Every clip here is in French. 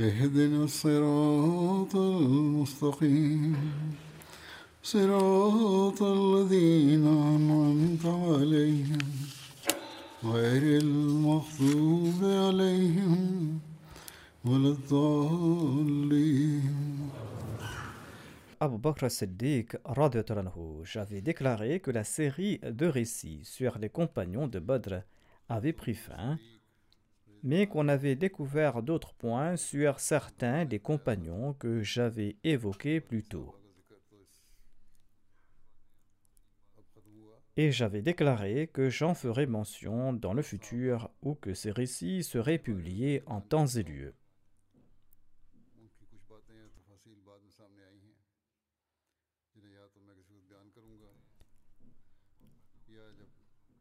اهدنا الصراط المستقيم صراط الذين أنعمت عليهم غير المغضوب عليهم ولا الضالين Abu Bakr Siddiq anhu, j'avais déclaré que la série de récits sur les compagnons de Badr avait pris fin, mais qu'on avait découvert d'autres points sur certains des compagnons que j'avais évoqués plus tôt. Et j'avais déclaré que j'en ferais mention dans le futur ou que ces récits seraient publiés en temps et lieu.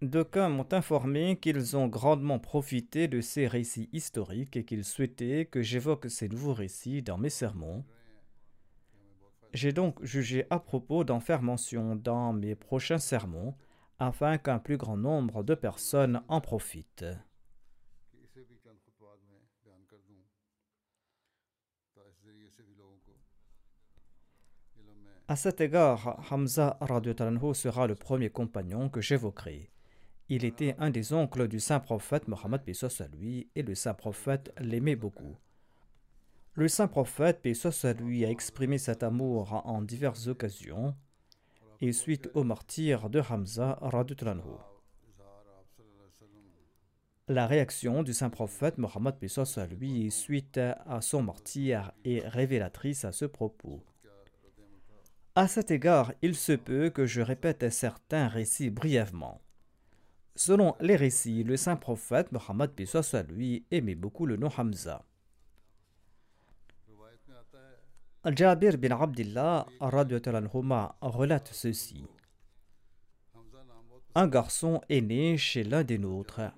D'aucuns m'ont informé qu'ils ont grandement profité de ces récits historiques et qu'ils souhaitaient que j'évoque ces nouveaux récits dans mes sermons. J'ai donc jugé à propos d'en faire mention dans mes prochains sermons afin qu'un plus grand nombre de personnes en profitent. À cet égard, Hamza sera le premier compagnon que j'évoquerai. Il était un des oncles du saint prophète Mohammed à lui et le saint prophète l'aimait beaucoup. Le saint prophète à lui a exprimé cet amour en diverses occasions et suite au martyr de Hamza La réaction du saint prophète Mohammed à lui suite à son martyr est révélatrice à ce propos. À cet égard, il se peut que je répète certains récits brièvement. Selon les récits, le saint prophète Mohammed à lui aimait beaucoup le nom Hamza. Jabir bin Abdullah relate ceci. Un garçon est né chez l'un des nôtres.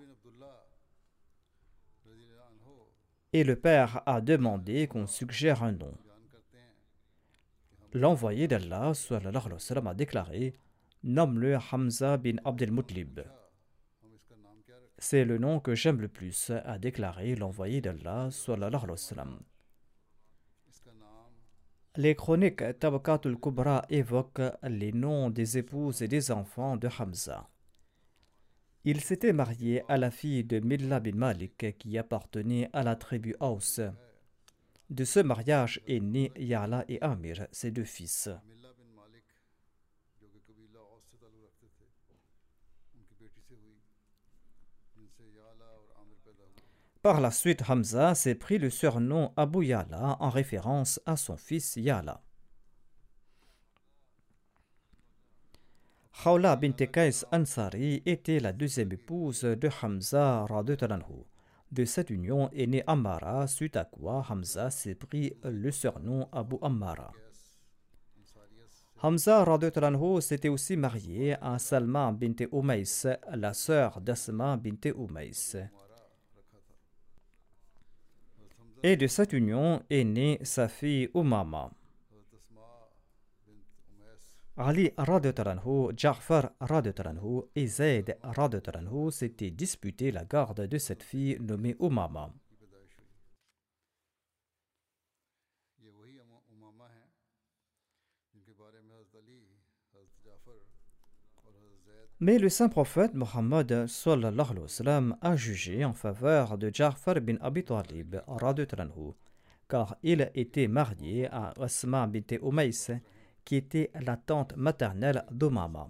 Et le père a demandé qu'on suggère un nom. L'envoyé d'Allah a déclaré Nomme-le Hamza bin Abdel Mutlib. C'est le nom que j'aime le plus, a déclaré l'envoyé d'Allah. Les chroniques Tabakatul Kubra évoquent les noms des épouses et des enfants de Hamza. Il s'était marié à la fille de Milla bin Malik qui appartenait à la tribu Aus. De ce mariage est né Yala et Amir, ses deux fils. Par la suite, Hamza s'est pris le surnom Abu Yala en référence à son fils Yala. Khawla bint Ansari était la deuxième épouse de Hamza anhu. De cette union est né Ammara, suite à quoi Hamza s'est pris le surnom Abu Ammara. Hamza anhu s'était aussi marié à Salma bint Umays, la sœur d'Asma bint Umays. Et de cette union est née sa fille Umama. Ali radiotaranhu, Ja'far radiotaranhu et Zayd radiotaranhu s'étaient disputé la garde de cette fille nommée Umama. Mais le saint prophète Mohammed a jugé en faveur de Ja'far bin Abi Talib car il était marié à Asma bint Umays, qui était la tante maternelle d'Omama.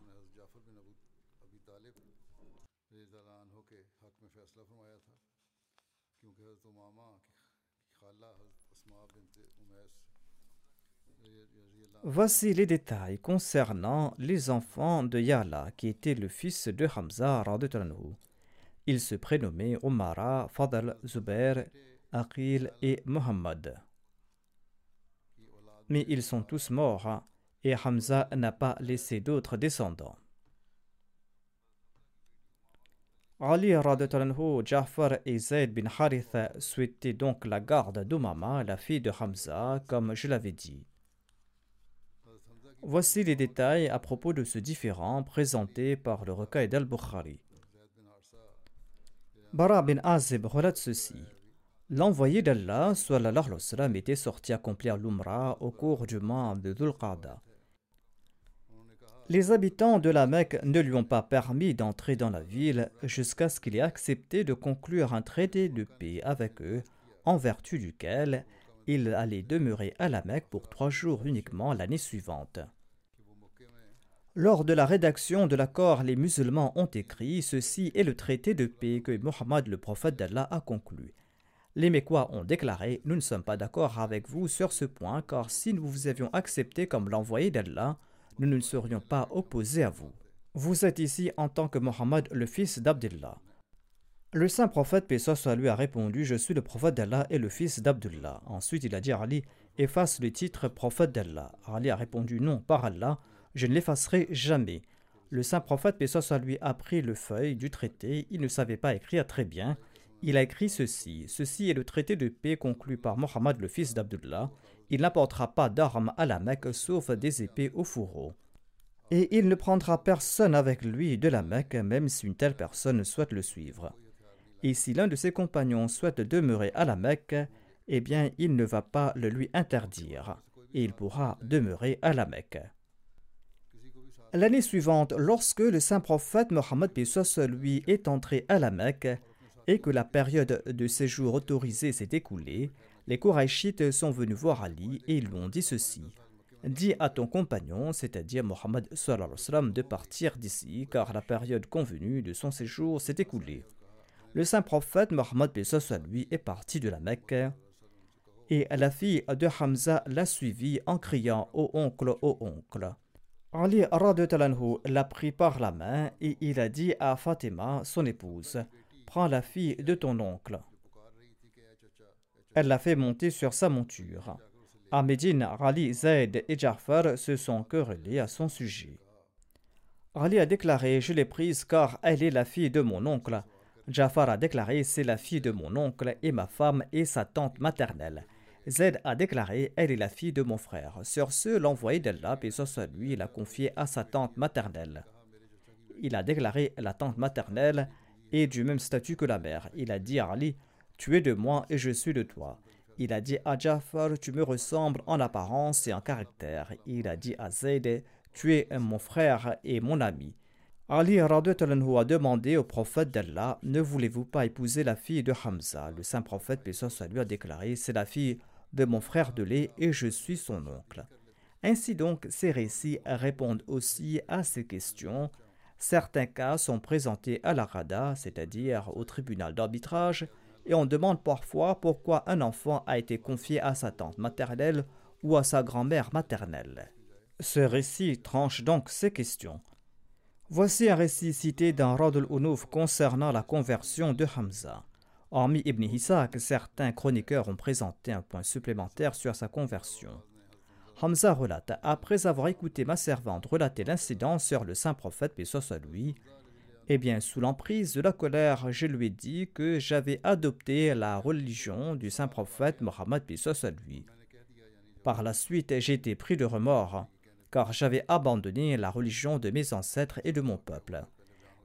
Voici les détails concernant les enfants de Yala, qui était le fils de Hamza. Il se prénommait Omara, Fadl, Zubair, Aqil et Muhammad. Mais ils sont tous morts et Hamza n'a pas laissé d'autres descendants. Ali anhu, Jafar et Zayd bin Harith souhaitaient donc la garde d'Umama, la fille de Hamza, comme je l'avais dit. Voici les détails à propos de ce différend présenté par le recueil d'Al-Bukhari. Bara bin Azib relate ceci. L'envoyé d'Allah, sallallahu alayhi était sorti accomplir l'Umrah au cours du mois de Dhul Les habitants de la Mecque ne lui ont pas permis d'entrer dans la ville jusqu'à ce qu'il ait accepté de conclure un traité de paix avec eux, en vertu duquel il allait demeurer à la Mecque pour trois jours uniquement l'année suivante. Lors de la rédaction de l'accord, les musulmans ont écrit Ceci est le traité de paix que Mohammed le prophète d'Allah a conclu. Les Mécois ont déclaré Nous ne sommes pas d'accord avec vous sur ce point, car si nous vous avions accepté comme l'envoyé d'Allah, nous ne serions pas opposés à vous. Vous êtes ici en tant que Mohammed, le fils d'Abdullah. Le saint prophète, paix lui, a répondu Je suis le prophète d'Allah et le fils d'Abdullah. Ensuite, il a dit à Ali Efface le titre prophète d'Allah. Ali a répondu Non, par Allah, je ne l'effacerai jamais. Le saint prophète, paix lui, a pris le feuille du traité. Il ne savait pas écrire très bien. Il a écrit ceci Ceci est le traité de paix conclu par Mohammed, le fils d'Abdullah. Il n'apportera pas d'armes à la Mecque sauf des épées au fourreau et il ne prendra personne avec lui de la Mecque, même si une telle personne souhaite le suivre. Et si l'un de ses compagnons souhaite demeurer à la Mecque, eh bien il ne va pas le lui interdire, et il pourra demeurer à la Mecque. L'année suivante, lorsque le saint prophète Mohammed lui est entré à la Mecque et que la période de séjour autorisé s'est écoulée, les Korachites sont venus voir Ali et lui ont dit ceci Dis à ton compagnon, c'est-à-dire Mohammed, de partir d'ici, car la période convenue de son séjour s'est écoulée. Le saint prophète Mohammed lui est parti de la Mecque et la fille de Hamza l'a suivi en criant Ô oncle, ô oncle. Ali l'a pris par la main et il a dit à Fatima, son épouse Prends la fille de ton oncle. Elle l'a fait monter sur sa monture. À Médine, Ali, Zayd et Jafar se sont querellés à son sujet. Ali a déclaré Je l'ai prise car elle est la fille de mon oncle. Jafar a déclaré C'est la fille de mon oncle et ma femme et sa tante maternelle. Zayd a déclaré Elle est la fille de mon frère. Sur ce, l'envoyé d'Allah, et soit lui, l'a confié à sa tante maternelle. Il a déclaré La tante maternelle est du même statut que la mère. Il a dit à Ali Tu es de moi et je suis de toi. Il a dit à Jafar Tu me ressembles en apparence et en caractère. Il a dit à Zayd Tu es mon frère et mon ami. Ali a demandé au prophète d'Allah Ne voulez-vous pas épouser la fille de Hamza? Le saint prophète, paix lui, a déclaré C'est la fille de mon frère de lait et je suis son oncle. Ainsi donc, ces récits répondent aussi à ces questions. Certains cas sont présentés à la Rada, c'est-à-dire au tribunal d'arbitrage, et on demande parfois pourquoi un enfant a été confié à sa tante maternelle ou à sa grand-mère maternelle. Ce récit tranche donc ces questions. Voici un récit cité dans Radul Unuf concernant la conversion de Hamza. Hormis Ibn Hisaq, certains chroniqueurs ont présenté un point supplémentaire sur sa conversion. Hamza relate Après avoir écouté ma servante relater l'incident sur le saint prophète, paix eh bien, sous l'emprise de la colère, je lui ai dit que j'avais adopté la religion du saint prophète Mohammed, paix. Par la suite, j'ai été pris de remords car j'avais abandonné la religion de mes ancêtres et de mon peuple.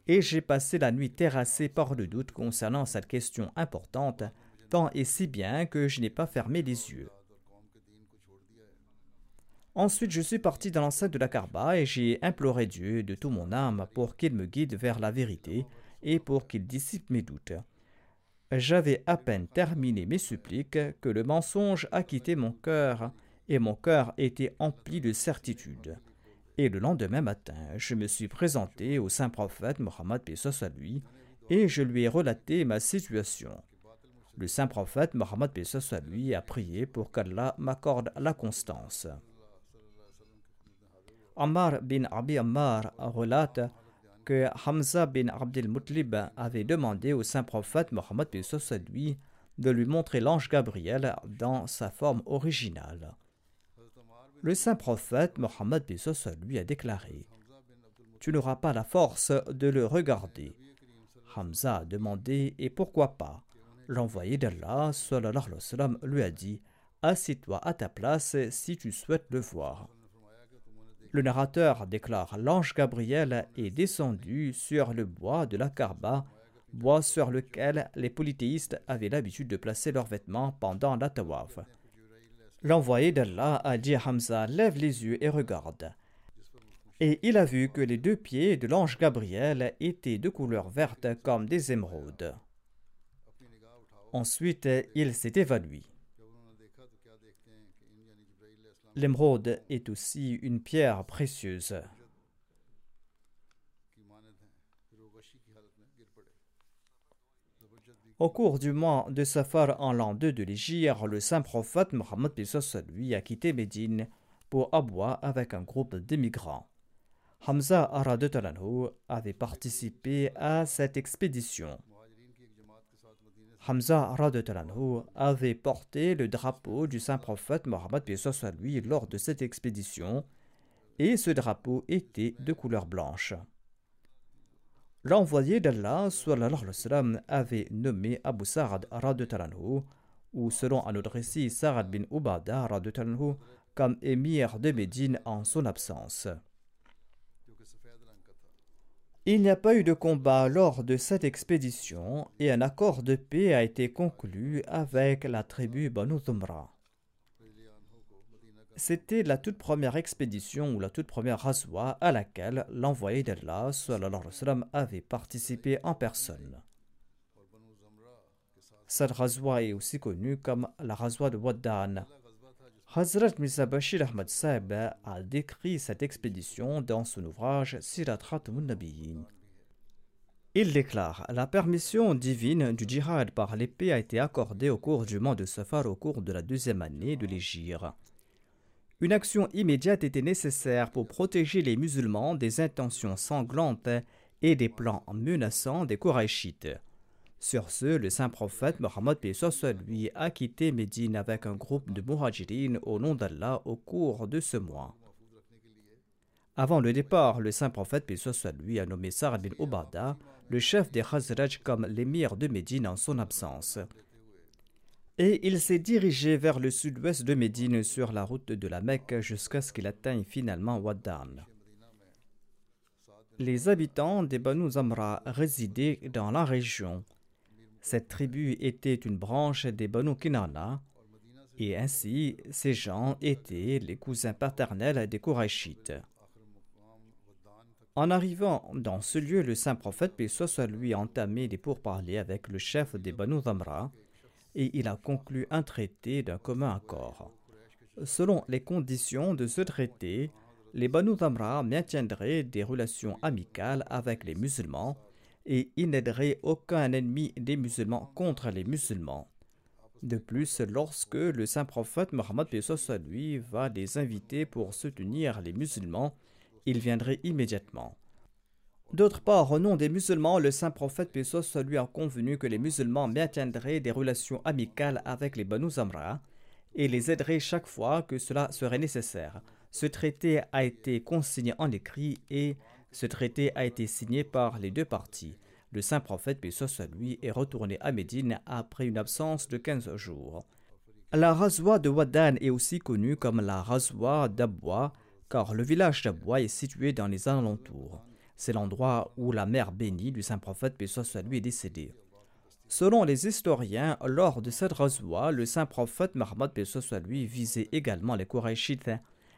Et j'ai passé la nuit terrassé par le doute concernant cette question importante, tant et si bien que je n'ai pas fermé les yeux. Ensuite, je suis parti dans l'enceinte de la Karba et j'ai imploré Dieu de tout mon âme pour qu'il me guide vers la vérité et pour qu'il dissipe mes doutes. J'avais à peine terminé mes suppliques que le mensonge a quitté mon cœur et mon cœur était empli de certitude. Et le lendemain matin, je me suis présenté au saint prophète Mohammed à lui et je lui ai relaté ma situation. Le saint prophète Mohammed à lui a prié pour qu'Allah m'accorde la constance. Ammar bin Abi Ammar relate que Hamza bin Abdel Mutlib avait demandé au saint prophète Mohammed lui de lui montrer l'ange Gabriel dans sa forme originale. Le saint prophète Mohammed lui a déclaré Tu n'auras pas la force de le regarder. Hamza a demandé Et pourquoi pas? L'envoyé d'Allah lui a dit Assieds-toi à ta place si tu souhaites le voir. Le narrateur déclare L'ange Gabriel est descendu sur le bois de la Karba, bois sur lequel les polythéistes avaient l'habitude de placer leurs vêtements pendant la tawaf. L'envoyé d'Allah a dit à Hamza Lève les yeux et regarde. Et il a vu que les deux pieds de l'ange Gabriel étaient de couleur verte comme des émeraudes. Ensuite, il s'est évanoui. L'émeraude est aussi une pierre précieuse. Au cours du mois de Safar en l'an 2 de l'Égypte, le saint prophète Mohammed lui a quitté Médine pour Abwa avec un groupe d'émigrants. Hamza Aradutalanhu avait participé à cette expédition. Hamza Aradutalanhu avait porté le drapeau du saint prophète Mohammed lui lors de cette expédition et ce drapeau était de couleur blanche. L'envoyé d'Allah avait nommé Abu Sa'ad ou selon un autre récit, Sa'ad bin Ubada comme émir de Médine en son absence. Il n'y a pas eu de combat lors de cette expédition et un accord de paix a été conclu avec la tribu Banu Zumra. C'était la toute première expédition ou la toute première razwa à laquelle l'envoyé d'Allah avait participé en personne. Cette razwa est aussi connue comme la razwa de Waddan. Hazrat Mirza Bashir Ahmad Saib a décrit cette expédition dans son ouvrage Sirat Nabiyin. Il déclare La permission divine du djihad par l'épée a été accordée au cours du mois de Safar au cours de la deuxième année de l'Égypte. Une action immédiate était nécessaire pour protéger les musulmans des intentions sanglantes et des plans menaçants des Korachites. Sur ce, le saint prophète Mohammed lui a quitté Médine avec un groupe de muhajirin au nom d'Allah au cours de ce mois. Avant le départ, le saint prophète lui a nommé Sa'ad bin Ubada, le chef des Khazraj, comme l'émir de Médine en son absence et il s'est dirigé vers le sud-ouest de Médine sur la route de la Mecque jusqu'à ce qu'il atteigne finalement Waddan. Les habitants des Banu Zamra résidaient dans la région. Cette tribu était une branche des Banu Kinana, et ainsi ces gens étaient les cousins paternels des Kourachites. En arrivant dans ce lieu, le saint prophète, paix soit lui, entamé des pourparlers avec le chef des Banu Zamra, et il a conclu un traité d'un commun accord. Selon les conditions de ce traité, les Banu Tamra maintiendraient des relations amicales avec les musulmans et ils n'aideraient aucun ennemi des musulmans contre les musulmans. De plus, lorsque le saint prophète Mohammed lui va les inviter pour soutenir les musulmans, ils viendraient immédiatement. D'autre part, au nom des musulmans, le saint prophète Pesos lui a convenu que les musulmans maintiendraient des relations amicales avec les Banu Zamra et les aideraient chaque fois que cela serait nécessaire. Ce traité a été consigné en écrit et ce traité a été signé par les deux parties. Le saint prophète Pesos lui est retourné à Médine après une absence de 15 jours. La razwa de Wadan est aussi connue comme la razwa d'Abwa car le village d'Abwa est situé dans les alentours. C'est l'endroit où la mère bénie du saint prophète, paix lui, est décédée. Selon les historiens, lors de cette razwa, le saint prophète Mohammed soit lui visait également les Korachites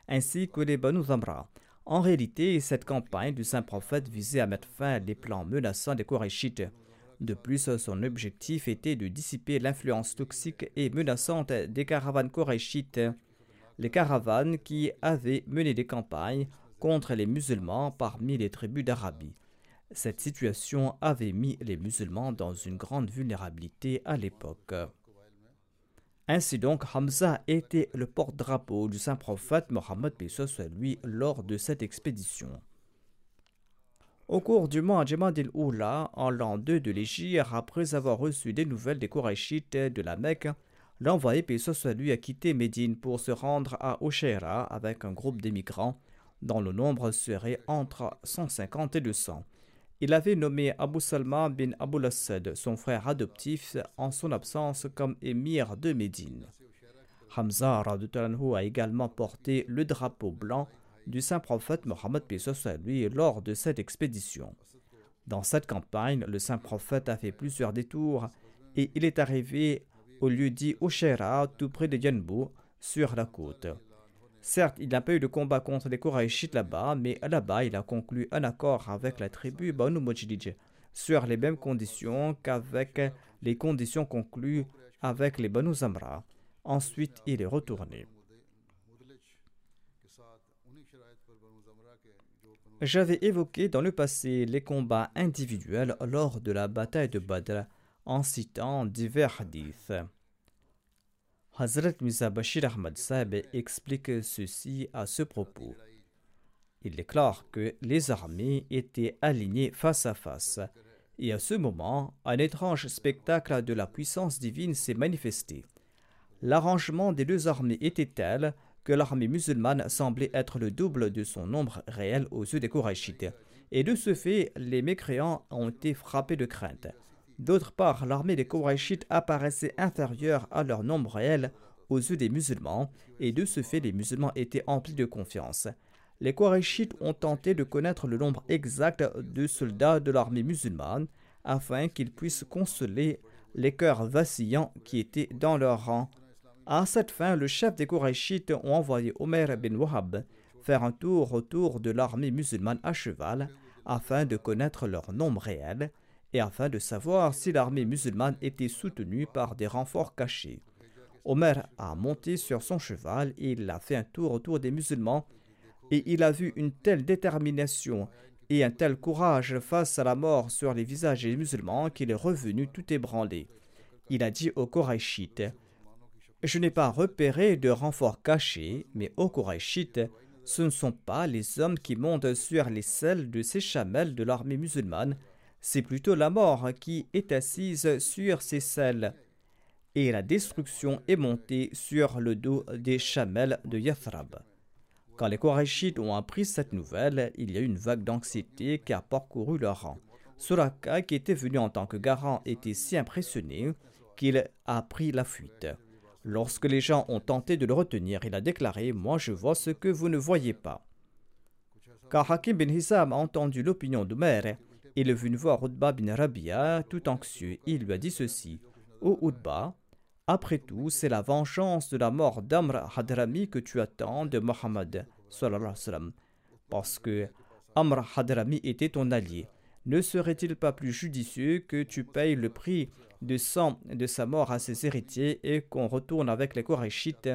ainsi que les Banu Zamra. En réalité, cette campagne du saint prophète visait à mettre fin aux plans menaçants des Korachites. De plus, son objectif était de dissiper l'influence toxique et menaçante des caravanes korachites, les caravanes qui avaient mené des campagnes contre les musulmans parmi les tribus d'Arabie. Cette situation avait mis les musulmans dans une grande vulnérabilité à l'époque. Ainsi donc, Hamza était le porte-drapeau du saint prophète Mohammed soit lui lors de cette expédition. Au cours du mois Jamadil Oula, en l'an 2 de l'Égypte, après avoir reçu des nouvelles des Korachites de la Mecque, l'envoyé soit lui a quitté Médine pour se rendre à Oshéra avec un groupe d'émigrants dont le nombre serait entre 150 et 200. Il avait nommé Abu Salma bin Abu Lassad, son frère adoptif, en son absence comme émir de Médine. Hamza a également porté le drapeau blanc du saint prophète Mohammed lui lors de cette expédition. Dans cette campagne, le saint prophète a fait plusieurs détours et il est arrivé au lieu dit Oshera, tout près de Yanbu, sur la côte. Certes, il n'a pas eu de combat contre les Koraïchites là-bas, mais là-bas, il a conclu un accord avec la tribu Banu sur les mêmes conditions qu'avec les conditions conclues avec les Banu Zamra. Ensuite, il est retourné. J'avais évoqué dans le passé les combats individuels lors de la bataille de Badr en citant divers hadiths. Hazrat Mirza Bashir Ahmad Saab explique ceci à ce propos. Il déclare que les armées étaient alignées face à face, et à ce moment, un étrange spectacle de la puissance divine s'est manifesté. L'arrangement des deux armées était tel que l'armée musulmane semblait être le double de son nombre réel aux yeux des Korachites, et de ce fait, les mécréants ont été frappés de crainte. D'autre part, l'armée des Korachites apparaissait inférieure à leur nombre réel aux yeux des musulmans, et de ce fait les musulmans étaient emplis de confiance. Les Korachites ont tenté de connaître le nombre exact de soldats de l'armée musulmane, afin qu'ils puissent consoler les cœurs vacillants qui étaient dans leur rang. À cette fin, le chef des Korachites ont envoyé Omer bin Wahab faire un tour autour de l'armée musulmane à cheval, afin de connaître leur nombre réel, et afin de savoir si l'armée musulmane était soutenue par des renforts cachés. Omer a monté sur son cheval et il a fait un tour autour des musulmans et il a vu une telle détermination et un tel courage face à la mort sur les visages des musulmans qu'il est revenu tout ébranlé. Il a dit aux Korachites Je n'ai pas repéré de renforts cachés, mais aux Korachites, ce ne sont pas les hommes qui montent sur les selles de ces chamelles de l'armée musulmane, c'est plutôt la mort qui est assise sur ces selles. Et la destruction est montée sur le dos des chamelles de Yathrab. Quand les Korachites ont appris cette nouvelle, il y a eu une vague d'anxiété qui a parcouru leur rang. Suraka, qui était venu en tant que garant, était si impressionné qu'il a pris la fuite. Lorsque les gens ont tenté de le retenir, il a déclaré Moi je vois ce que vous ne voyez pas. Quand Hakim bin Hizam a entendu l'opinion d'Omer, il est venu voir Utba bin Rabia tout anxieux. Il lui a dit ceci Ô Utba, après tout, c'est la vengeance de la mort d'Amr Hadrami que tu attends de Mohammed. Parce que Amr Hadrami était ton allié. Ne serait-il pas plus judicieux que tu payes le prix de sang de sa mort à ses héritiers et qu'on retourne avec les Korachites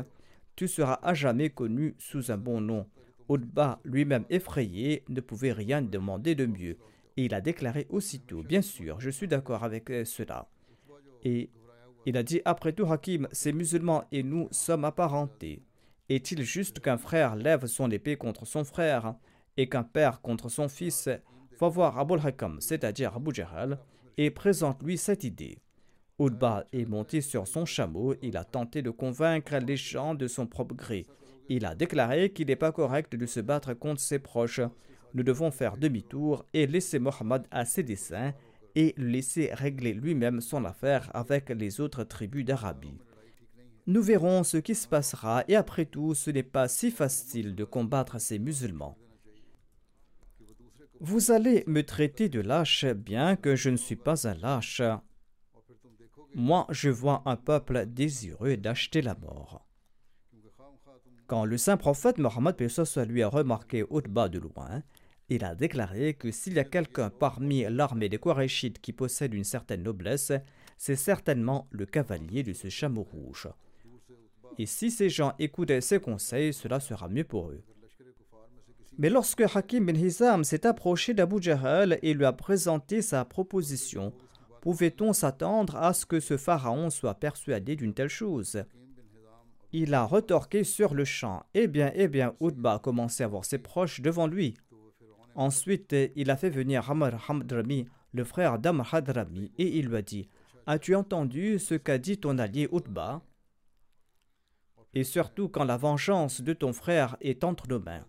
Tu seras à jamais connu sous un bon nom. Utba, lui-même effrayé, ne pouvait rien demander de mieux. Et il a déclaré aussitôt, bien sûr, je suis d'accord avec euh, cela. Et il a dit, après tout, Hakim, ces musulmans et nous sommes apparentés. Est-il juste qu'un frère lève son épée contre son frère et qu'un père contre son fils? Va voir Abul Hakam, c'est-à-dire Abu Jahal, et présente-lui cette idée. Udba est monté sur son chameau, il a tenté de convaincre les gens de son propre gré. Il a déclaré qu'il n'est pas correct de se battre contre ses proches nous devons faire demi-tour et laisser Mohammed à ses desseins et laisser régler lui-même son affaire avec les autres tribus d'Arabie. Nous verrons ce qui se passera et après tout, ce n'est pas si facile de combattre ces musulmans. Vous allez me traiter de lâche bien que je ne suis pas un lâche. Moi, je vois un peuple désireux d'acheter la mort. Quand le saint prophète Mohammed lui a remarqué Utba de loin, Il a déclaré que s'il y a quelqu'un parmi l'armée des Qurayshites qui possède une certaine noblesse, c'est certainement le cavalier de ce chameau rouge. Et si ces gens écoutaient ses conseils, cela sera mieux pour eux. Mais lorsque Hakim bin Hizam s'est approché d'Abu Jahl et lui a présenté sa proposition, pouvait-on s'attendre à ce que ce pharaon soit persuadé d'une telle chose? Il a retorqué sur le champ. Eh bien, eh bien, Utba a commencé à voir ses proches devant lui. Ensuite, il a fait venir Amr Hamdrami, le frère d'Amr Hadrami, et il lui a dit As-tu entendu ce qu'a dit ton allié Utba? Et surtout quand la vengeance de ton frère est entre nos mains.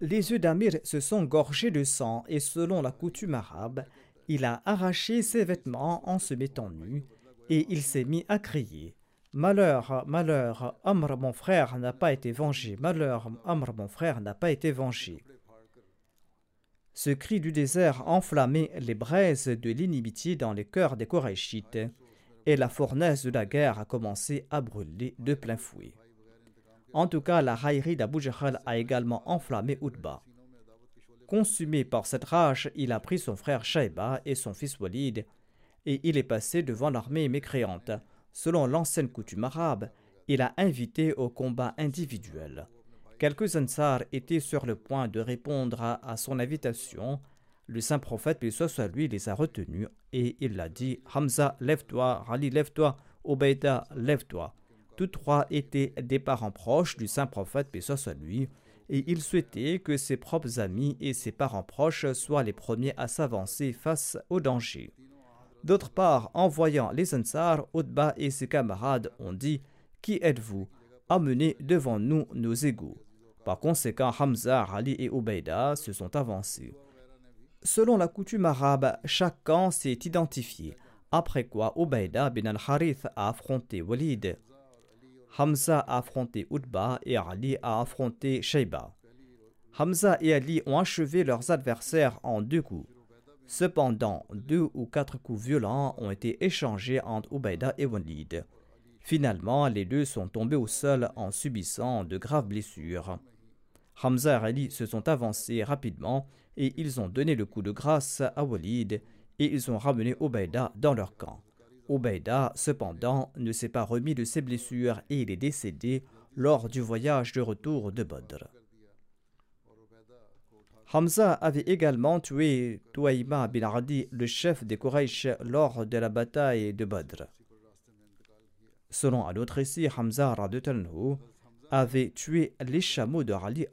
Les yeux d'Amir se sont gorgés de sang et selon la coutume arabe, il a arraché ses vêtements en se mettant nu et il s'est mis à crier Malheur, malheur, Amr mon frère n'a pas été vengé, malheur, Amr mon frère n'a pas été vengé. Ce cri du désert enflammait les braises de l'inimitié dans les cœurs des Korachites et la fournaise de la guerre a commencé à brûler de plein fouet. En tout cas, la raillerie d'Abu Jahl a également enflammé Utba. Consumé par cette rage, il a pris son frère Shaiba et son fils Walid, et il est passé devant l'armée mécréante. Selon l'ancienne coutume arabe, il a invité au combat individuel. Quelques Ansar étaient sur le point de répondre à, son invitation. Le saint prophète, puis soit lui, les a retenus et il a dit Hamza, lève-toi, Ali, lève-toi, Obeida, lève-toi. Tous trois étaient des parents proches du saint prophète, paix soit lui, et il souhaitait que ses propres amis et ses parents proches soient les premiers à s'avancer face au danger. D'autre part, en voyant les Ansar, Utba et ses camarades ont dit Qui êtes-vous? Amenez devant nous nos égaux. Par conséquent, Hamza, Ali et Ubaida se sont avancés. Selon la coutume arabe, chaque camp s'est identifié, après quoi Ubaida bin al-Harith a affronté Walid. Hamza a affronté Utba et Ali a affronté Shaiba. Hamza et Ali ont achevé leurs adversaires en deux coups. Cependant, deux ou quatre coups violents ont été échangés entre Ubaida et Walid. Finalement, les deux sont tombés au sol en subissant de graves blessures. Hamza et Ali se sont avancés rapidement et ils ont donné le coup de grâce à Walid et ils ont ramené Ubaida dans leur camp. Ubaida, cependant, ne s'est pas remis de ses blessures et il est décédé lors du voyage de retour de Badr. Hamza avait également tué Touaïma bin Ardi, le chef des Quraysh, lors de la bataille de Badr. Selon un autre récit, Hamza avait tué les chameaux de Ali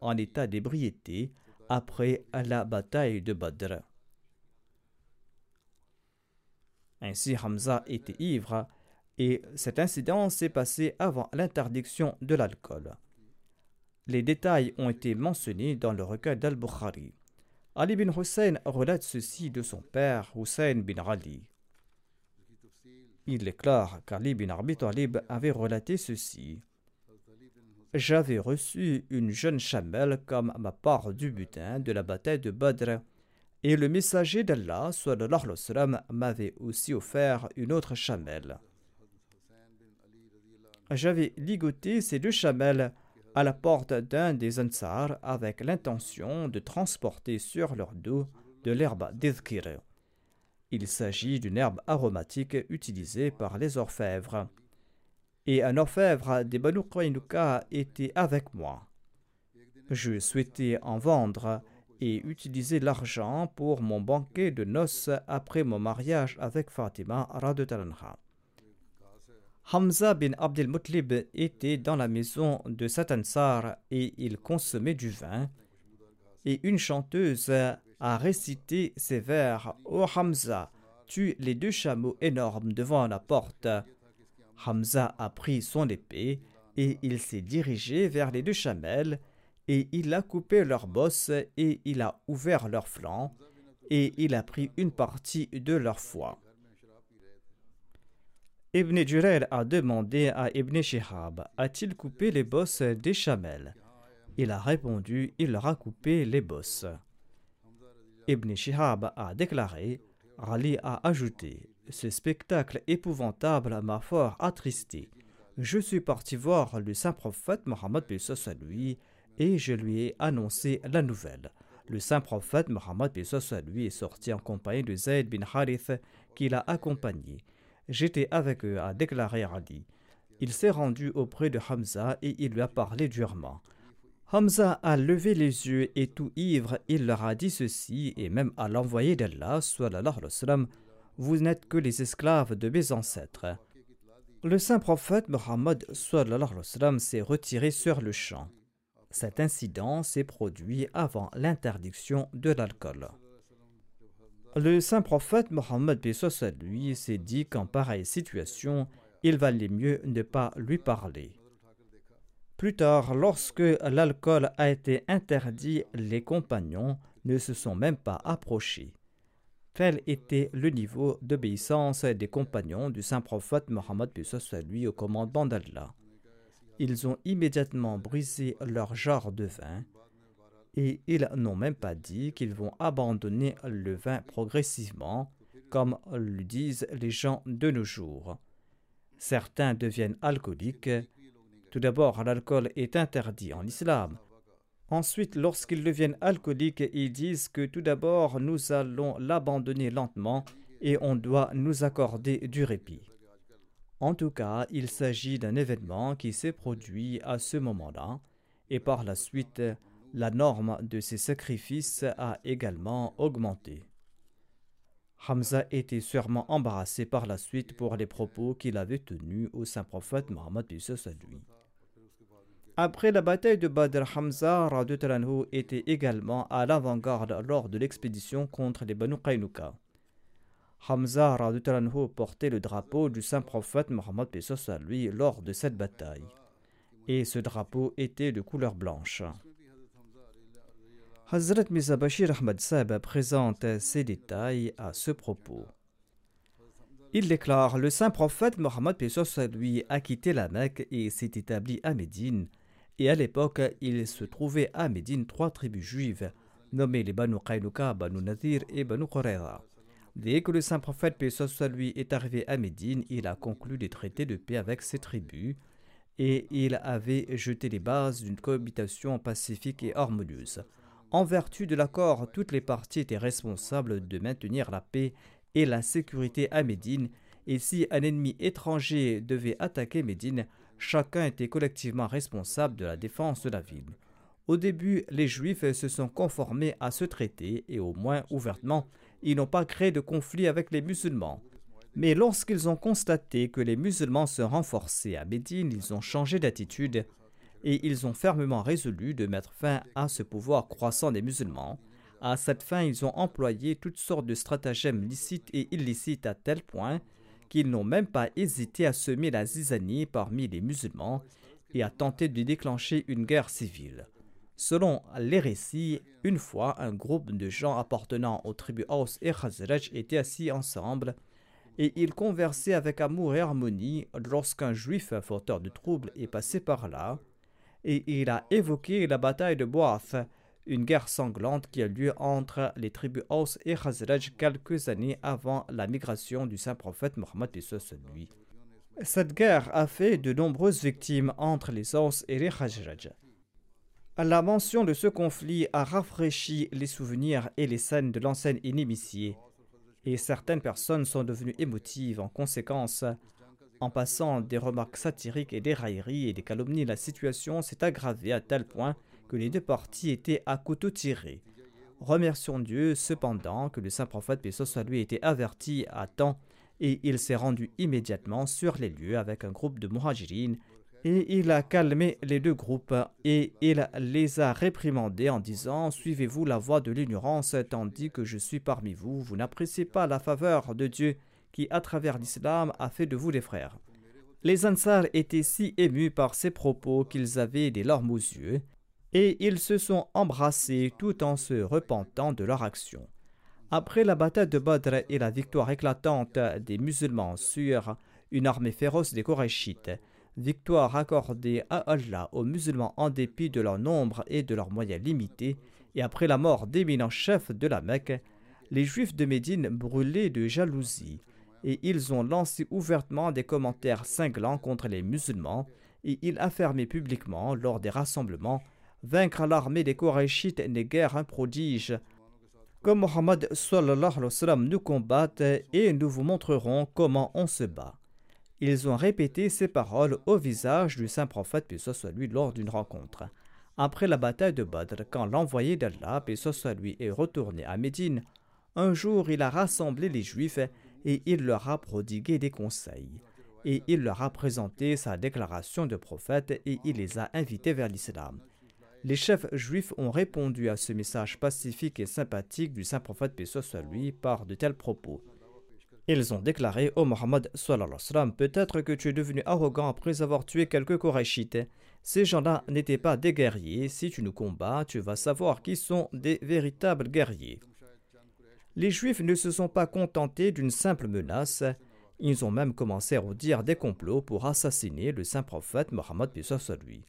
en état d'ébriété après la bataille de Badr. Ainsi, Hamza était ivre et cet incident s'est passé avant l'interdiction de l'alcool. Les détails ont été mentionnés dans le recueil d'Al-Bukhari. Ali bin Hussein relate ceci de son père, Hussein bin Ali. Il déclare qu'Ali bin Abi Talib avait relaté ceci. J'avais reçu une jeune chamelle comme ma part du butin de la bataille de Badr et le messager d'Allah m'avait aussi offert une autre chamelle. J'avais ligoté ces deux chamelles à la porte d'un des Ansar avec l'intention de transporter sur leur dos de l'herbe d'Izkir. Il s'agit d'une herbe aromatique utilisée par les orfèvres. Et un orfèvre des Banu était avec moi. Je souhaitais en vendre et utiliser l'argent pour mon banquet de noces après mon mariage avec Fatima Radutalanha. Hamza bin Abdel Mutlib était dans la maison de Satansar et il consommait du vin. Et une chanteuse a récité ces vers Ô oh Hamza, tue les deux chameaux énormes devant la porte. Hamza a pris son épée et il s'est dirigé vers les deux chamelles et il a coupé leurs bosses et il a ouvert leurs flancs et il a pris une partie de leur foie. Ibn Jurel a demandé à Ibn Shihab A-t-il coupé les bosses des chamelles? Il a répondu Il leur a coupé les bosses. Ibn Shihab a déclaré Ali a ajouté Ce spectacle épouvantable m'a fort attristé. Je suis parti voir le saint prophète Mohammed lui et je lui ai annoncé la nouvelle. Le saint prophète Mohammed lui est sorti en compagnie de Zayd bin Harith qui l'a accompagné. J'étais avec eux, a déclaré Ali. Il s'est rendu auprès de Hamza et il lui a parlé durement. Hamza a levé les yeux et tout ivre, il leur a dit ceci, et même à l'envoyé d'Allah, vous n'êtes que les esclaves de mes ancêtres. Le saint prophète Mohammed s'est retiré sur le champ. Cet incident s'est produit avant l'interdiction de l'alcool. Le saint prophète Mohammed lui s'est dit qu'en pareille situation, il valait mieux ne pas lui parler. Plus tard, lorsque l'alcool a été interdit, les compagnons ne se sont même pas approchés. Tel était le niveau d'obéissance des compagnons du saint prophète Mohammed lui au commandement d'Allah. Ils ont immédiatement brisé leur jarre de vin et ils n'ont même pas dit qu'ils vont abandonner le vin progressivement, comme le disent les gens de nos jours. Certains deviennent alcooliques tout d'abord, l'alcool est interdit en islam. Ensuite, lorsqu'ils deviennent alcooliques, ils disent que tout d'abord, nous allons l'abandonner lentement et on doit nous accorder du répit. En tout cas, il s'agit d'un événement qui s'est produit à ce moment-là, et par la suite, la norme de ces sacrifices a également augmenté. Hamza était sûrement embarrassé par la suite pour les propos qu'il avait tenus au saint prophète Mohammed lui. Après la bataille de Badr, Hamza était également à l'avant-garde lors de l'expédition contre les Banu Qaynuka. Hamza portait le drapeau du saint prophète Mohammed à lui lors de cette bataille. Et ce drapeau était de couleur blanche. Hazrat Mizabashir Ahmad Sab présente ces détails à ce propos. Il déclare Le saint prophète Mohammed lui a quitté la Mecque et s'est établi à Médine et à l'époque, il se trouvait à Médine trois tribus juives, nommées les Banu Qaynuka, Banu Nadir et Banu Qurayza. Dès que le saint prophète, paix soit lui, est arrivé à Médine, il a conclu des traités de paix avec ces tribus et il avait jeté les bases d'une cohabitation pacifique et harmonieuse. En vertu de l'accord, toutes les parties étaient responsables de maintenir la paix et la sécurité à Médine, et si un ennemi étranger devait attaquer Médine, chacun était collectivement responsable de la défense de la ville. Au début, les Juifs se sont conformés à ce traité et au moins ouvertement, ils n'ont pas créé de conflit avec les musulmans. Mais lorsqu'ils ont constaté que les musulmans se renforçaient à Médine, ils ont changé d'attitude et ils ont fermement résolu de mettre fin à ce pouvoir croissant des musulmans. À cette fin, ils ont employé toutes sortes de stratagèmes licites et illicites à tel point qu'ils n'ont même pas hésité à semer la zizanie parmi les musulmans et à tenter de déclencher une guerre civile. Selon les récits, une fois, un groupe de gens appartenant aux tribus Aus et Khazraj étaient assis ensemble et ils conversaient avec amour et harmonie lorsqu'un juif fauteur de troubles est passé par là et il a évoqué la bataille de Boath une guerre sanglante qui a lieu entre les tribus Aus et Khazraj quelques années avant la migration du saint prophète Mohammed lui. Cette guerre a fait de nombreuses victimes entre les Aus et les Khazraj. La mention de ce conflit a rafraîchi les souvenirs et les scènes de l'ancienne inimitié, et certaines personnes sont devenues émotives en conséquence. En passant des remarques satiriques et des railleries et des calomnies, la situation s'est aggravée à tel point que les deux parties étaient à couteau tiré. Remercions Dieu cependant que le saint prophète Pesos lui été averti à temps et il s'est rendu immédiatement sur les lieux avec un groupe de muhajirines et il a calmé les deux groupes et il les a réprimandés en disant Suivez-vous la voie de l'ignorance tandis que je suis parmi vous, vous n'appréciez pas la faveur de Dieu qui, à travers l'islam, a fait de vous des frères. Les Ansar étaient si émus par ces propos qu'ils avaient des larmes aux yeux et ils se sont embrassés tout en se repentant de leur action. Après la bataille de Badr et la victoire éclatante des musulmans sur une armée féroce des Korachites, victoire accordée à Allah aux musulmans en dépit de leur nombre et de leurs moyens limités, et après la mort d'éminents chefs de la Mecque, les Juifs de Médine brûlaient de jalousie, et ils ont lancé ouvertement des commentaires cinglants contre les musulmans, et ils affirmaient publiquement lors des rassemblements Vaincre l'armée des Korachites n'est guère un prodige. Comme Mohammed nous combatte et nous vous montrerons comment on se bat. Ils ont répété ces paroles au visage du saint prophète, puis soit lui, lors d'une rencontre. Après la bataille de Badr, quand l'envoyé d'Allah, puis soit lui, est retourné à Médine, un jour il a rassemblé les Juifs et il leur a prodigué des conseils. Et il leur a présenté sa déclaration de prophète et il les a invités vers l'islam. Les chefs juifs ont répondu à ce message pacifique et sympathique du saint prophète paix soit lui par de tels propos. Ils ont déclaré au Mohammed Peut-être que tu es devenu arrogant après avoir tué quelques Korachites. Ces gens-là n'étaient pas des guerriers. Si tu nous combats, tu vas savoir qui sont des véritables guerriers. Les Juifs ne se sont pas contentés d'une simple menace. Ils ont même commencé à redire des complots pour assassiner le saint prophète Mohammed lui.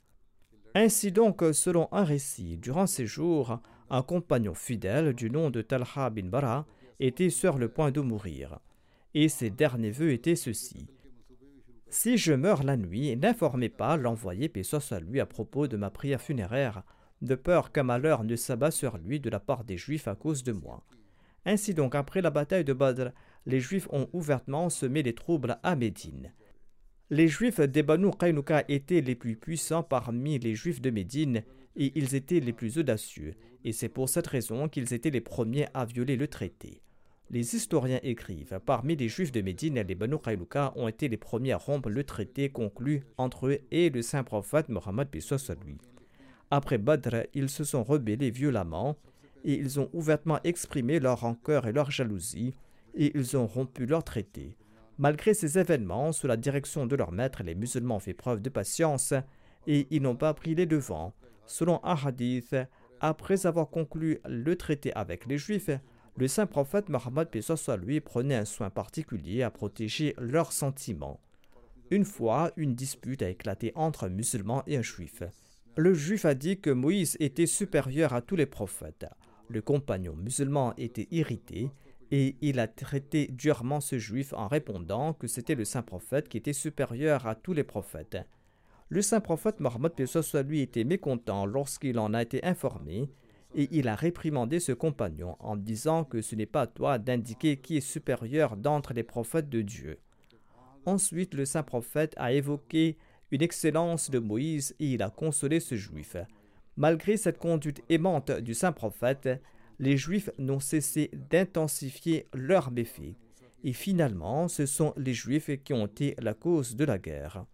Ainsi donc, selon un récit, durant ces jours, un compagnon fidèle du nom de Talha bin Bara était sur le point de mourir et ses derniers vœux étaient ceux-ci. Si je meurs la nuit, n'informez pas l'envoyé paix soit lui à propos de ma prière funéraire, de peur qu'un malheur ne s'abat sur lui de la part des Juifs à cause de moi. Ainsi donc, après la bataille de Badr, les Juifs ont ouvertement semé les troubles à Médine. Les Juifs des Banu Qaynuka étaient les plus puissants parmi les Juifs de Médine et ils étaient les plus audacieux, et c'est pour cette raison qu'ils étaient les premiers à violer le traité. Les historiens écrivent Parmi les juifs de Médine, les Banu Qayluka ont été les premiers à rompre le traité conclu entre eux et le saint prophète Mohammed lui. Après Badr, ils se sont rebellés violemment et ils ont ouvertement exprimé leur rancœur et leur jalousie et ils ont rompu leur traité. Malgré ces événements, sous la direction de leur maître, les musulmans ont fait preuve de patience et ils n'ont pas pris les devants. Selon un hadith, après avoir conclu le traité avec les juifs, le saint prophète Mohammed soit lui prenait un soin particulier à protéger leurs sentiments. Une fois, une dispute a éclaté entre un musulman et un juif. Le juif a dit que Moïse était supérieur à tous les prophètes. Le compagnon musulman était irrité et il a traité durement ce juif en répondant que c'était le saint prophète qui était supérieur à tous les prophètes. Le saint prophète Mohammed soit lui était mécontent lorsqu'il en a été informé et il a réprimandé ce compagnon en disant que ce n'est pas à toi d'indiquer qui est supérieur d'entre les prophètes de Dieu. Ensuite, le saint prophète a évoqué une excellence de Moïse et il a consolé ce juif. Malgré cette conduite aimante du saint prophète, les juifs n'ont cessé d'intensifier leurs méfaits. Et finalement, ce sont les juifs qui ont été la cause de la guerre.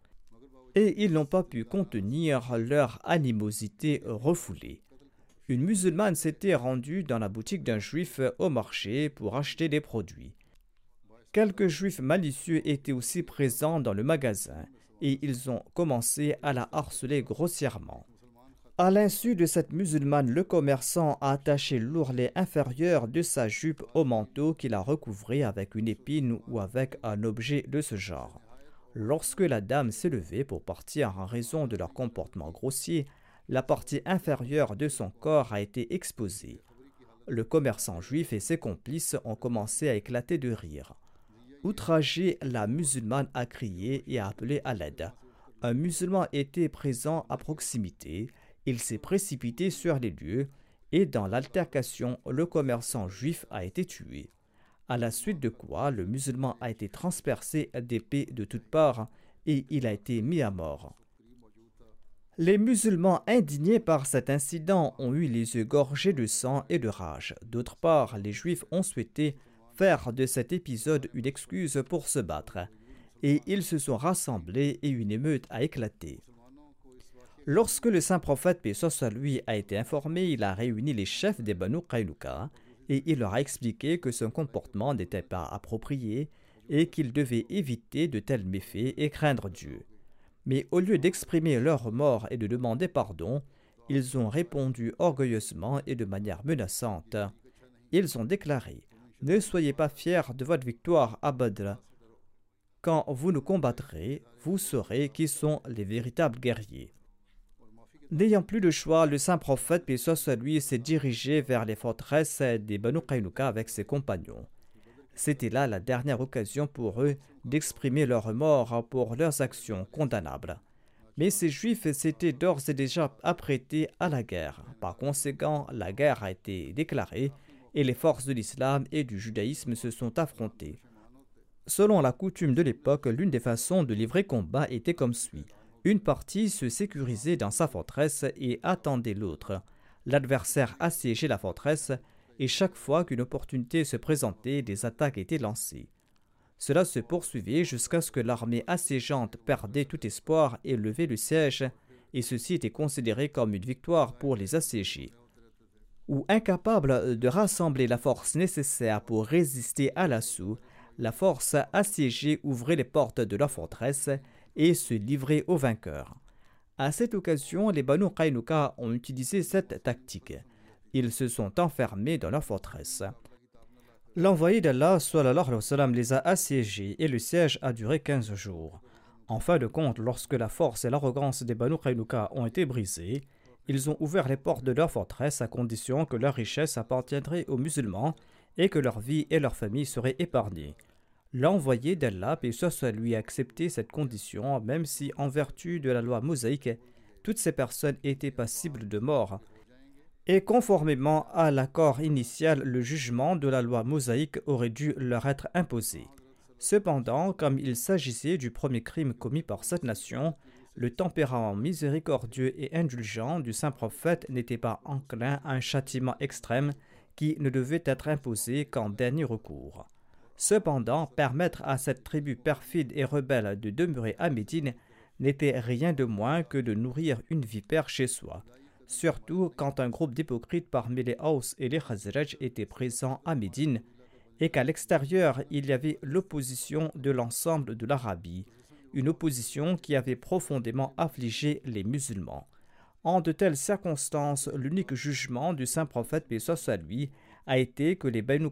Et ils n'ont pas pu contenir leur animosité refoulée. Une musulmane s'était rendue dans la boutique d'un juif au marché pour acheter des produits. Quelques juifs malicieux étaient aussi présents dans le magasin et ils ont commencé à la harceler grossièrement. À l'insu de cette musulmane, le commerçant a attaché l'ourlet inférieur de sa jupe au manteau qu'il a recouvré avec une épine ou avec un objet de ce genre. Lorsque la dame s'est levée pour partir en raison de leur comportement grossier, la partie inférieure de son corps a été exposée. Le commerçant juif et ses complices ont commencé à éclater de rire. Outragée, la musulmane a crié et a appelé à l'aide. Un musulman était présent à proximité. Il s'est précipité sur les lieux et dans l'altercation, le commerçant juif a été tué. À la suite de quoi, le musulman a été transpercé d'épées de toutes parts et il a été mis à mort. Les musulmans indignés par cet incident ont eu les yeux gorgés de sang et de rage. D'autre part, les juifs ont souhaité faire de cet épisode une excuse pour se battre, et ils se sont rassemblés et une émeute a éclaté. Lorsque le saint prophète paix lui a été informé, il a réuni les chefs des Banu Qaynuka et il leur a expliqué que son comportement n'était pas approprié et qu'ils devaient éviter de tels méfaits et craindre Dieu. Mais au lieu d'exprimer leur remords et de demander pardon, ils ont répondu orgueilleusement et de manière menaçante. Ils ont déclaré Ne soyez pas fiers de votre victoire à Badr. Quand vous nous combattrez, vous saurez qui sont les véritables guerriers. N'ayant plus de choix, le saint prophète, puis lui, s'est dirigé vers les forteresses des Banu Qaynuka avec ses compagnons. C'était là la dernière occasion pour eux d'exprimer leur remords pour leurs actions condamnables. Mais ces juifs s'étaient d'ores et déjà apprêtés à la guerre. Par conséquent, la guerre a été déclarée et les forces de l'islam et du judaïsme se sont affrontées. Selon la coutume de l'époque, l'une des façons de livrer combat était comme suit. Une partie se sécurisait dans sa forteresse et attendait l'autre. L'adversaire assiégeait la forteresse et chaque fois qu'une opportunité se présentait, des attaques étaient lancées. Cela se poursuivait jusqu'à ce que l'armée assiégeante perdait tout espoir et levait le siège, et ceci était considéré comme une victoire pour les assiégés. Ou incapable de rassembler la force nécessaire pour résister à l'assaut, la force assiégée ouvrait les portes de la forteresse et se livrait aux vainqueurs. À cette occasion, les Banu Qaynuka ont utilisé cette tactique. Ils se sont enfermés dans leur forteresse. L'envoyé d'Allah les a assiégés et le siège a duré 15 jours. En fin de compte, lorsque la force et l'arrogance des Banu Qaynuka ont été brisées, ils ont ouvert les portes de leur forteresse à condition que leur richesse appartiendrait aux musulmans et que leur vie et leur famille seraient épargnées. L'envoyé d'Allah, et soit lui, a accepté cette condition, même si, en vertu de la loi mosaïque, toutes ces personnes étaient passibles de mort et conformément à l'accord initial, le jugement de la loi mosaïque aurait dû leur être imposé. Cependant, comme il s'agissait du premier crime commis par cette nation, le tempérament miséricordieux et indulgent du saint prophète n'était pas enclin à un châtiment extrême qui ne devait être imposé qu'en dernier recours. Cependant, permettre à cette tribu perfide et rebelle de demeurer à Médine n'était rien de moins que de nourrir une vipère chez soi surtout quand un groupe d'hypocrites parmi les Haus et les Khazraj était présent à Médine et qu'à l'extérieur il y avait l'opposition de l'ensemble de l'Arabie, une opposition qui avait profondément affligé les musulmans. En de telles circonstances, l'unique jugement du saint prophète paix à lui a été que les Banu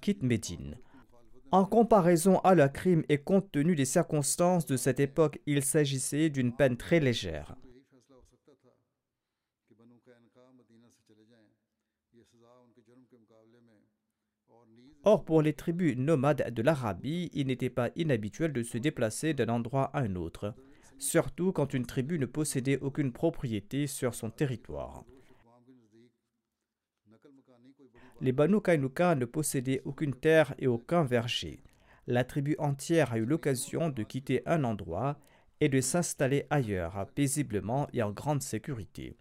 quittent Médine. En comparaison à leur crime et compte tenu des circonstances de cette époque, il s'agissait d'une peine très légère. Or, pour les tribus nomades de l'Arabie, il n'était pas inhabituel de se déplacer d'un endroit à un autre, surtout quand une tribu ne possédait aucune propriété sur son territoire. Les Banu Kainuka ne possédaient aucune terre et aucun verger. La tribu entière a eu l'occasion de quitter un endroit et de s'installer ailleurs, paisiblement et en grande sécurité.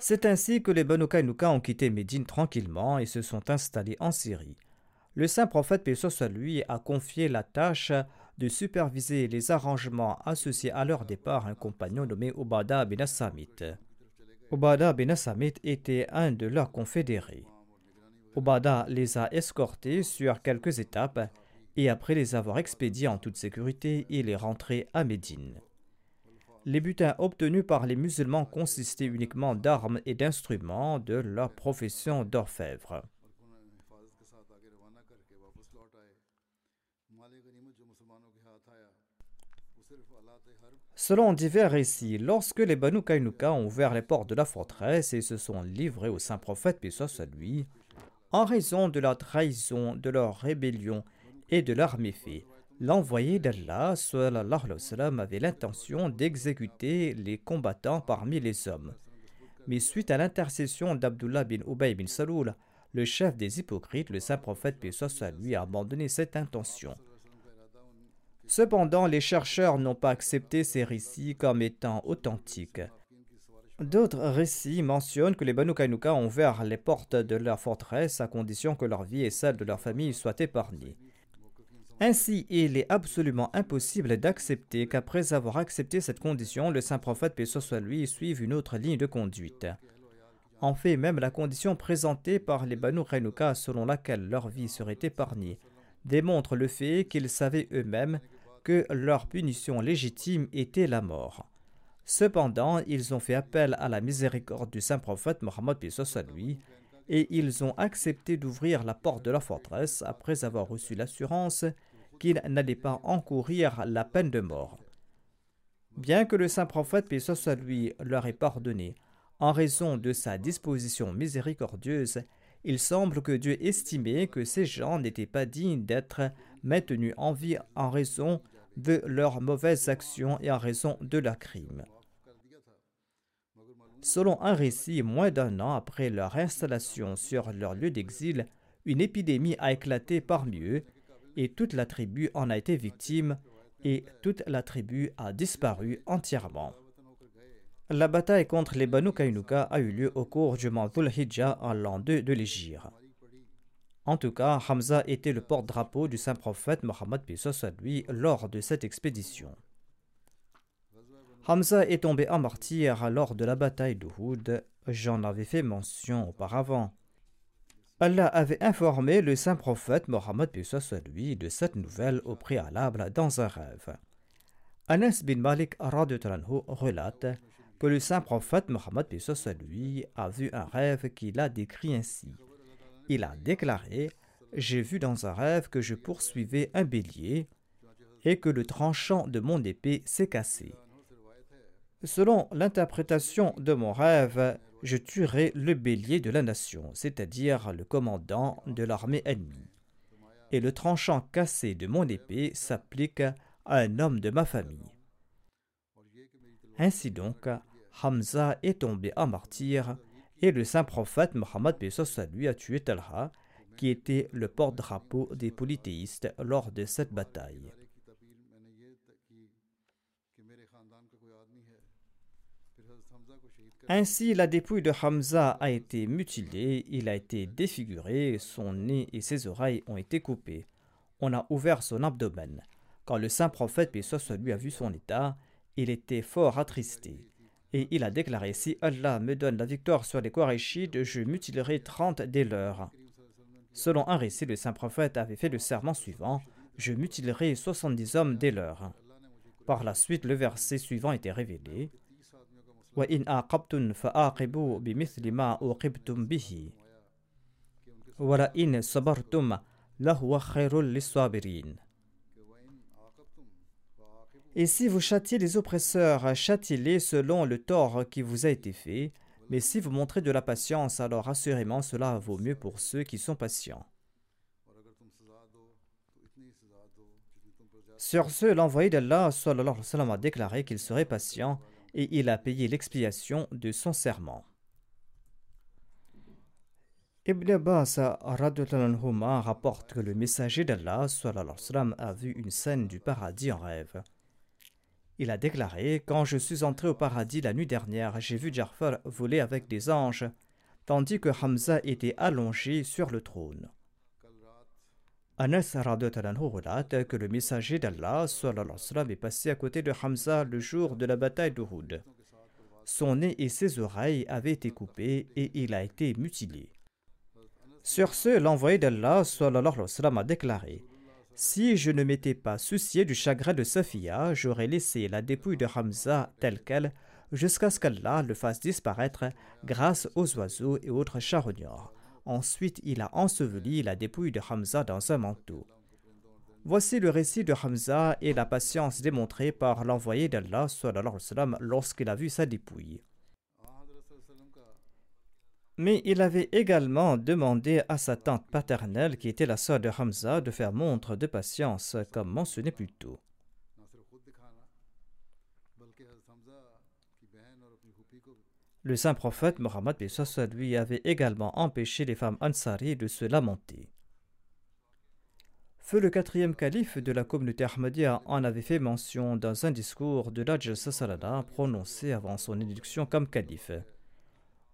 C'est ainsi que les Banu ont quitté Médine tranquillement et se sont installés en Syrie. Le saint prophète paix lui a confié la tâche de superviser les arrangements associés à leur départ à un compagnon nommé Obada bin Assamit. Obada bin Assamit était un de leurs confédérés. Obada les a escortés sur quelques étapes et après les avoir expédiés en toute sécurité, il est rentré à Médine. Les butins obtenus par les musulmans consistaient uniquement d'armes et d'instruments de leur profession d'orfèvre. Selon divers récits, lorsque les Banu Kainuka ont ouvert les portes de la forteresse et se sont livrés au saint prophète, lui, en raison de leur trahison, de leur rébellion et de leur méfait, l'envoyé d'Allah avait l'intention d'exécuter les combattants parmi les hommes. Mais suite à l'intercession d'Abdullah bin Ubay bin Saloul, le chef des hypocrites, le saint prophète paix lui a abandonné cette intention. Cependant, les chercheurs n'ont pas accepté ces récits comme étant authentiques. D'autres récits mentionnent que les Banu Kainuka ont ouvert les portes de leur forteresse à condition que leur vie et celle de leur famille soient épargnées. Ainsi, il est absolument impossible d'accepter qu'après avoir accepté cette condition, le saint prophète, paix soit lui, suive une autre ligne de conduite. En fait, même la condition présentée par les Banu Renuka selon laquelle leur vie serait épargnée démontre le fait qu'ils savaient eux-mêmes que leur punition légitime était la mort. Cependant, ils ont fait appel à la miséricorde du saint prophète Mohammed lui et ils ont accepté d'ouvrir la porte de la forteresse après avoir reçu l'assurance qu'ils n'allaient pas encourir la peine de mort. Bien que le saint prophète, leur ait pardonné, En raison de sa disposition miséricordieuse, il semble que Dieu estimait que ces gens n'étaient pas dignes d'être maintenus en vie en raison de leurs mauvaises actions et en raison de leurs crimes. Selon un récit, moins d'un an après leur installation sur leur lieu d'exil, une épidémie a éclaté parmi eux et toute la tribu en a été victime et toute la tribu a disparu entièrement. La bataille contre les Banu Kainuka a eu lieu au cours du mois Hijjah en l'an 2 de l'Égypte. En tout cas, Hamza était le porte-drapeau du saint prophète Mohammed lors de cette expédition. Hamza est tombé en martyr lors de la bataille d'Uhud. J'en avais fait mention auparavant. Allah avait informé le saint prophète Mohammed de cette nouvelle au préalable dans un rêve. Anas bin Malik relate que le saint prophète Mohammed a vu un rêve qu'il a décrit ainsi. Il a déclaré J'ai vu dans un rêve que je poursuivais un bélier et que le tranchant de mon épée s'est cassé. Selon l'interprétation de mon rêve, je tuerai le bélier de la nation, c'est-à-dire le commandant de l'armée ennemie. Et le tranchant cassé de mon épée s'applique à un homme de ma famille. Ainsi donc, Hamza est tombé en martyr et le saint prophète Mohammed lui a tué Talha, qui était le porte-drapeau des polythéistes lors de cette bataille. Ainsi, la dépouille de Hamza a été mutilée, il a été défiguré, son nez et ses oreilles ont été coupés. On a ouvert son abdomen. Quand le saint prophète, lui, a vu son état, il était fort attristé. Et il a déclaré Si Allah me donne la victoire sur les Qurayshides, je mutilerai trente des leurs. Selon un récit, le saint prophète avait fait le serment suivant Je mutilerai soixante-dix hommes des leurs. Par la suite, le verset suivant était révélé et si vous châtiez les oppresseurs, châtiez-les selon le tort qui vous a été fait. Mais si vous montrez de la patience, alors assurément cela vaut mieux pour ceux qui sont patients. Sur ce, l'envoyé d'Allah a déclaré qu'il serait patient et il a payé l'expiation de son serment. Ibn Abbas rapporte que le messager d'Allah a vu une scène du paradis en rêve. Il a déclaré Quand je suis entré au paradis la nuit dernière, j'ai vu Jafar voler avec des anges, tandis que Hamza était allongé sur le trône. Anas relate que le messager d'Allah est passé à côté de Hamza le jour de la bataille d'Uhud. Son nez et ses oreilles avaient été coupés et il a été mutilé. Sur ce, l'envoyé d'Allah a déclaré si je ne m'étais pas soucié du chagrin de Sophia, j'aurais laissé la dépouille de Hamza telle qu'elle jusqu'à ce qu'Allah le fasse disparaître grâce aux oiseaux et autres charognards. Ensuite, il a enseveli la dépouille de Hamza dans un manteau. Voici le récit de Hamza et la patience démontrée par l'envoyé d'Allah lorsqu'il a vu sa dépouille. Mais il avait également demandé à sa tante paternelle, qui était la sœur de Hamza, de faire montre de patience, comme mentionné plus tôt. Le saint prophète Mohammed lui avait également empêché les femmes ansari de se lamenter. Feu le quatrième calife de la communauté Ahmadiyya en avait fait mention dans un discours de l'Ajl Salada prononcé avant son élection comme calife.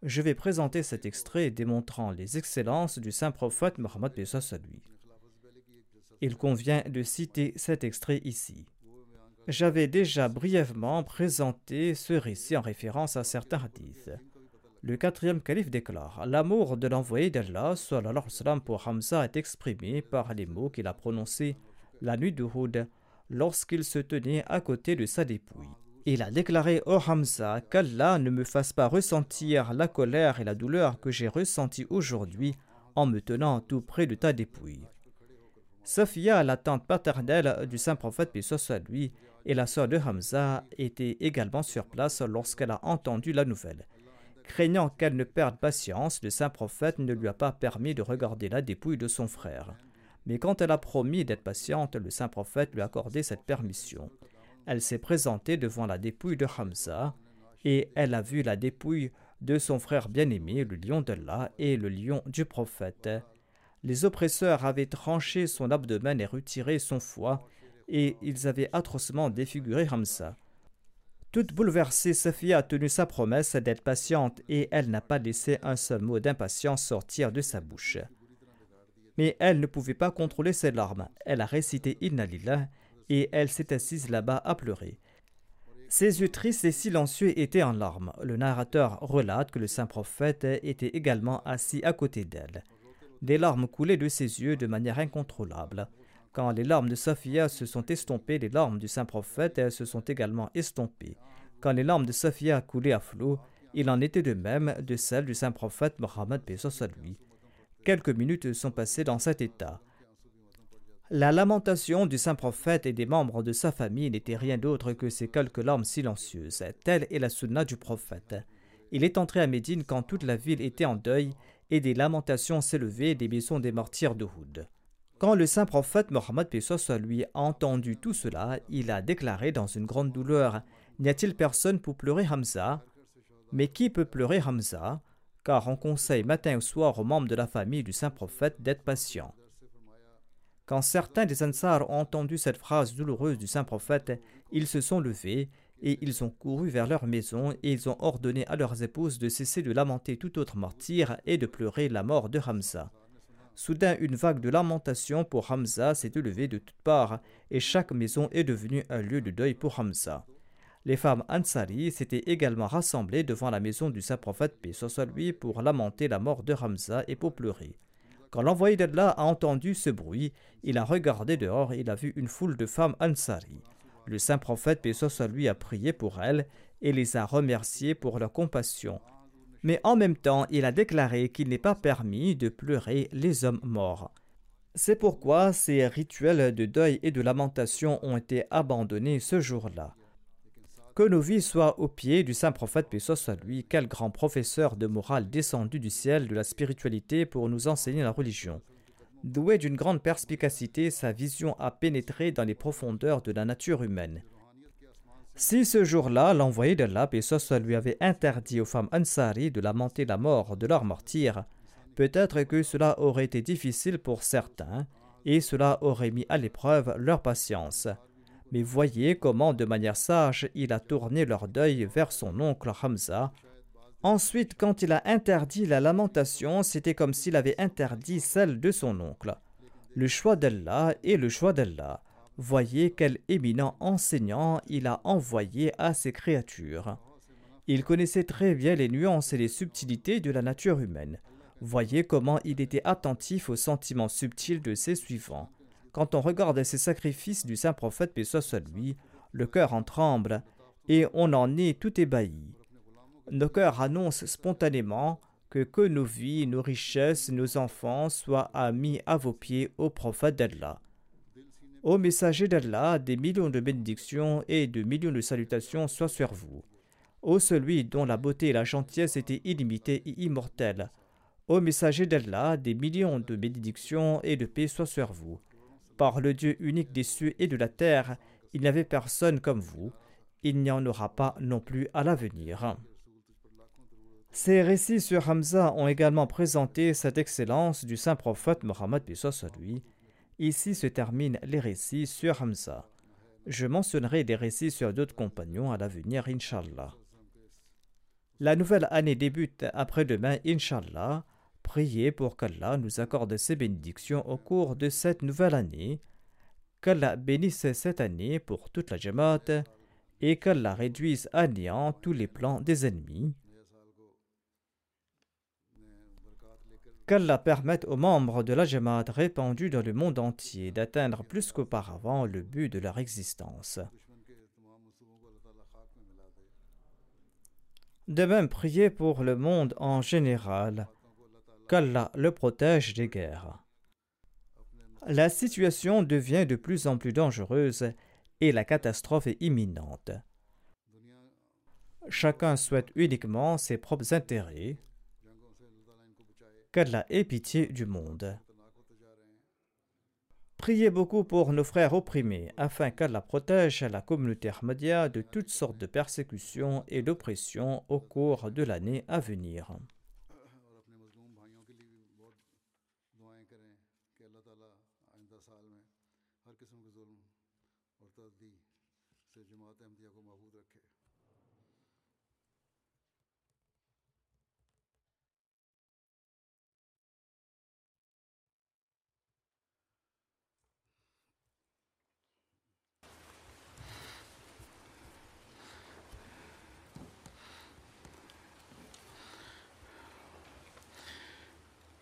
Je vais présenter cet extrait démontrant les excellences du saint prophète Mohammed lui. Il convient de citer cet extrait ici. J'avais déjà brièvement présenté ce récit en référence à certains hadiths. Le quatrième calife déclare L'amour de l'envoyé d'Allah pour Hamza est exprimé par les mots qu'il a prononcés la nuit d'Uhud lorsqu'il se tenait à côté de sa dépouille. Il a déclaré au Hamza qu'Allah ne me fasse pas ressentir la colère et la douleur que j'ai ressenties aujourd'hui en me tenant tout près de ta dépouille. Sophia, la tante paternelle du saint prophète Pissos à lui, et la sœur de Hamza étaient également sur place lorsqu'elle a entendu la nouvelle. Craignant qu'elle ne perde patience, le saint prophète ne lui a pas permis de regarder la dépouille de son frère. Mais quand elle a promis d'être patiente, le saint prophète lui a accordé cette permission. Elle s'est présentée devant la dépouille de Hamza et elle a vu la dépouille de son frère bien-aimé, le lion d'Allah et le lion du prophète. Les oppresseurs avaient tranché son abdomen et retiré son foie, et ils avaient atrocement défiguré Hamza. Toute bouleversée, Safia a tenu sa promesse d'être patiente et elle n'a pas laissé un seul mot d'impatience sortir de sa bouche. Mais elle ne pouvait pas contrôler ses larmes. Elle a récité Inna et elle s'est assise là-bas à pleurer. Ses yeux tristes et silencieux étaient en larmes. Le narrateur relate que le saint prophète était également assis à côté d'elle. Des larmes coulaient de ses yeux de manière incontrôlable. Quand les larmes de Sophia se sont estompées, les larmes du saint prophète se sont également estompées. Quand les larmes de Sophia coulaient à flot, il en était de même de celles du saint prophète Mohammed. Quelques minutes sont passées dans cet état. La lamentation du saint prophète et des membres de sa famille n'était rien d'autre que ces quelques larmes silencieuses. Telle est la sunna du prophète. Il est entré à Médine quand toute la ville était en deuil et des lamentations s'élevaient des maisons des martyrs de Houd. Quand le saint prophète Mohammed Pesos lui a entendu tout cela, il a déclaré dans une grande douleur N'y a-t-il personne pour pleurer Hamza? Mais qui peut pleurer Hamza? Car on conseille matin ou soir aux membres de la famille du saint prophète d'être patients. Quand certains des Ansar ont entendu cette phrase douloureuse du saint prophète, ils se sont levés et ils ont couru vers leur maison et ils ont ordonné à leurs épouses de cesser de lamenter tout autre martyr et de pleurer la mort de Hamza. Soudain, une vague de lamentation pour Hamza s'est élevée de toutes parts et chaque maison est devenue un lieu de deuil pour Hamza. Les femmes Ansari s'étaient également rassemblées devant la maison du saint prophète paix soit lui pour lamenter la mort de Hamza et pour pleurer. Quand l'envoyé d'Allah a entendu ce bruit, il a regardé dehors et il a vu une foule de femmes Ansari. Le saint prophète, soit lui, a prié pour elles et les a remerciées pour leur compassion. Mais en même temps, il a déclaré qu'il n'est pas permis de pleurer les hommes morts. C'est pourquoi ces rituels de deuil et de lamentation ont été abandonnés ce jour-là. Que nos vies soient au pied du saint prophète, paix soit lui, quel grand professeur de morale descendu du ciel de la spiritualité pour nous enseigner la religion. Doué d'une grande perspicacité, sa vision a pénétré dans les profondeurs de la nature humaine. Si ce jour-là, l'envoyé d'Allah, paix soit lui avait interdit aux femmes Ansari de lamenter la mort de leur martyr, peut-être que cela aurait été difficile pour certains et cela aurait mis à l'épreuve leur patience. Mais voyez comment, de manière sage, il a tourné leur deuil vers son oncle Hamza. Ensuite, quand il a interdit la lamentation, c'était comme s'il avait interdit celle de son oncle. Le choix d'Allah est le choix d'Allah. Voyez quel éminent enseignant il a envoyé à ses créatures. Il connaissait très bien les nuances et les subtilités de la nature humaine. Voyez comment il était attentif aux sentiments subtils de ses suivants. Quand on regarde ces sacrifices du saint prophète, paix soit lui, le cœur en tremble et on en est tout ébahi. Nos cœurs annoncent spontanément que, que nos vies, nos richesses, nos enfants soient amis à vos pieds au prophète d'Allah. Ô messager d'Allah, des millions de bénédictions et de millions de salutations soient sur vous. Ô celui dont la beauté et la gentillesse étaient illimitées et immortelles. Ô messager d'Allah, des millions de bénédictions et de paix soient sur vous. Par le Dieu unique des cieux et de la terre, il n'y avait personne comme vous. Il n'y en aura pas non plus à l'avenir. Ces récits sur Hamza ont également présenté cette excellence du saint prophète Mohammed à lui. Ici se terminent les récits sur Hamza. Je mentionnerai des récits sur d'autres compagnons à l'avenir, Inshallah. La nouvelle année débute après-demain, Inshallah. Priez pour qu'Allah nous accorde ses bénédictions au cours de cette nouvelle année, qu'Allah bénisse cette année pour toute la Jamaat et qu'Allah réduise à néant tous les plans des ennemis. Qu'Allah permette aux membres de la Jamaat répandus dans le monde entier d'atteindre plus qu'auparavant le but de leur existence. De même, priez pour le monde en général qu'Allah le protège des guerres. La situation devient de plus en plus dangereuse et la catastrophe est imminente. chacun souhaite uniquement ses propres intérêts. Qu'Allah ait pitié du monde. Priez beaucoup pour nos frères opprimés, afin qu'Allah protège la communauté Ahmadiyya de toutes sortes de persécutions et d'oppressions au cours de l'année à venir.